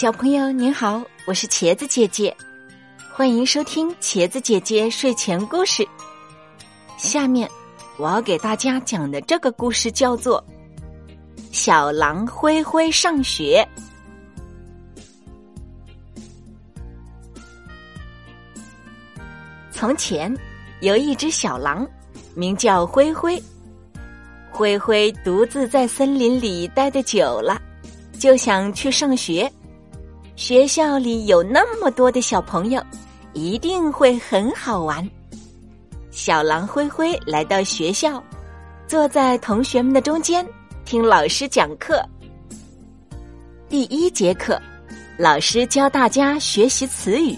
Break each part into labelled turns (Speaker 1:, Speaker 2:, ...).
Speaker 1: 小朋友您好，我是茄子姐姐，欢迎收听茄子姐姐睡前故事。下面我要给大家讲的这个故事叫做《小狼灰灰上学》。从前有一只小狼，名叫灰灰。灰灰独自在森林里待的久了，就想去上学。学校里有那么多的小朋友，一定会很好玩。小狼灰灰来到学校，坐在同学们的中间，听老师讲课。第一节课，老师教大家学习词语。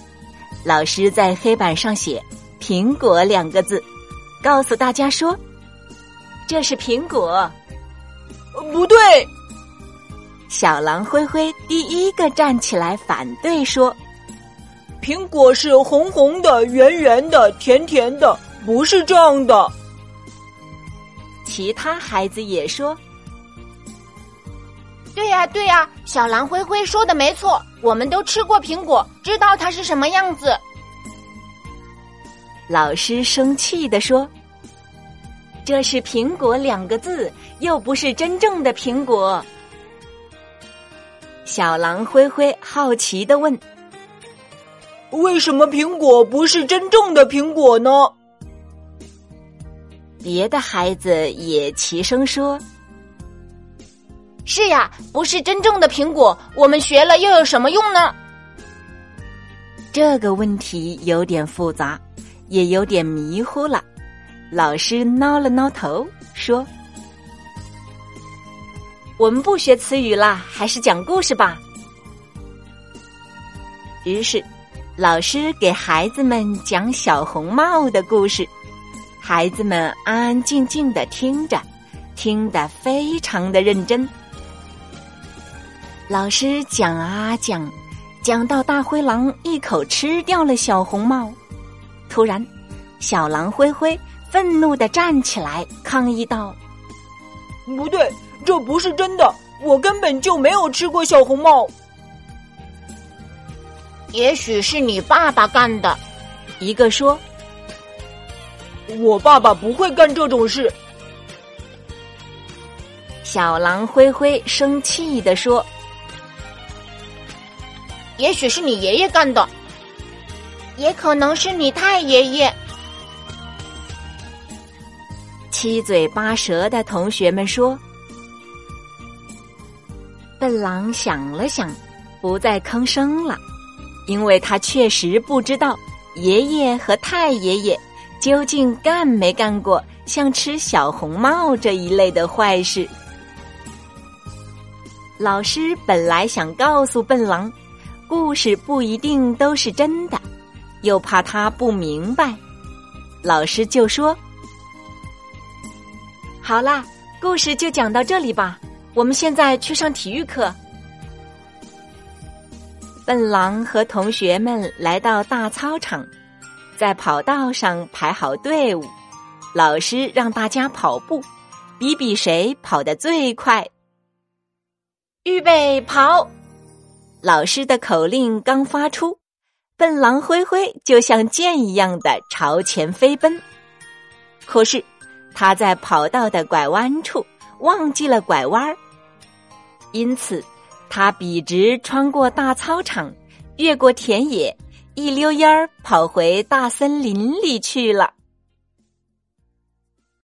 Speaker 1: 老师在黑板上写“苹果”两个字，告诉大家说。这是苹果，
Speaker 2: 不对。
Speaker 1: 小狼灰灰第一个站起来反对说：“
Speaker 2: 苹果是红红的、圆圆的、甜甜的，不是这样的。”
Speaker 1: 其他孩子也说：“
Speaker 3: 对呀，对呀，小狼灰灰说的没错，我们都吃过苹果，知道它是什么样子。”
Speaker 1: 老师生气的说。这是“苹果”两个字，又不是真正的苹果。小狼灰灰好奇的问：“
Speaker 2: 为什么苹果不是真正的苹果呢？”
Speaker 1: 别的孩子也齐声说：“
Speaker 3: 是呀，不是真正的苹果，我们学了又有什么用呢？”
Speaker 1: 这个问题有点复杂，也有点迷糊了。老师挠了挠头，说：“我们不学词语啦，还是讲故事吧。”于是，老师给孩子们讲小红帽的故事。孩子们安安静静的听着，听得非常的认真。老师讲啊讲，讲到大灰狼一口吃掉了小红帽。突然，小狼灰灰。愤怒的站起来，抗议道：“
Speaker 2: 不对，这不是真的，我根本就没有吃过小红帽。
Speaker 3: 也许是你爸爸干的。”
Speaker 1: 一个说：“
Speaker 2: 我爸爸不会干这种事。”
Speaker 1: 小狼灰灰生气的说：“
Speaker 3: 也许是你爷爷干的，也可能是你太爷爷。”
Speaker 1: 七嘴八舌的同学们说：“笨狼想了想，不再吭声了，因为他确实不知道爷爷和太爷爷究竟干没干过像吃小红帽这一类的坏事。”老师本来想告诉笨狼，故事不一定都是真的，又怕他不明白，老师就说。好啦，故事就讲到这里吧。我们现在去上体育课。笨狼和同学们来到大操场，在跑道上排好队伍。老师让大家跑步，比比谁跑得最快。预备跑！老师的口令刚发出，笨狼灰灰就像箭一样的朝前飞奔。可是。他在跑道的拐弯处忘记了拐弯儿，因此他笔直穿过大操场，越过田野，一溜烟儿跑回大森林里去了。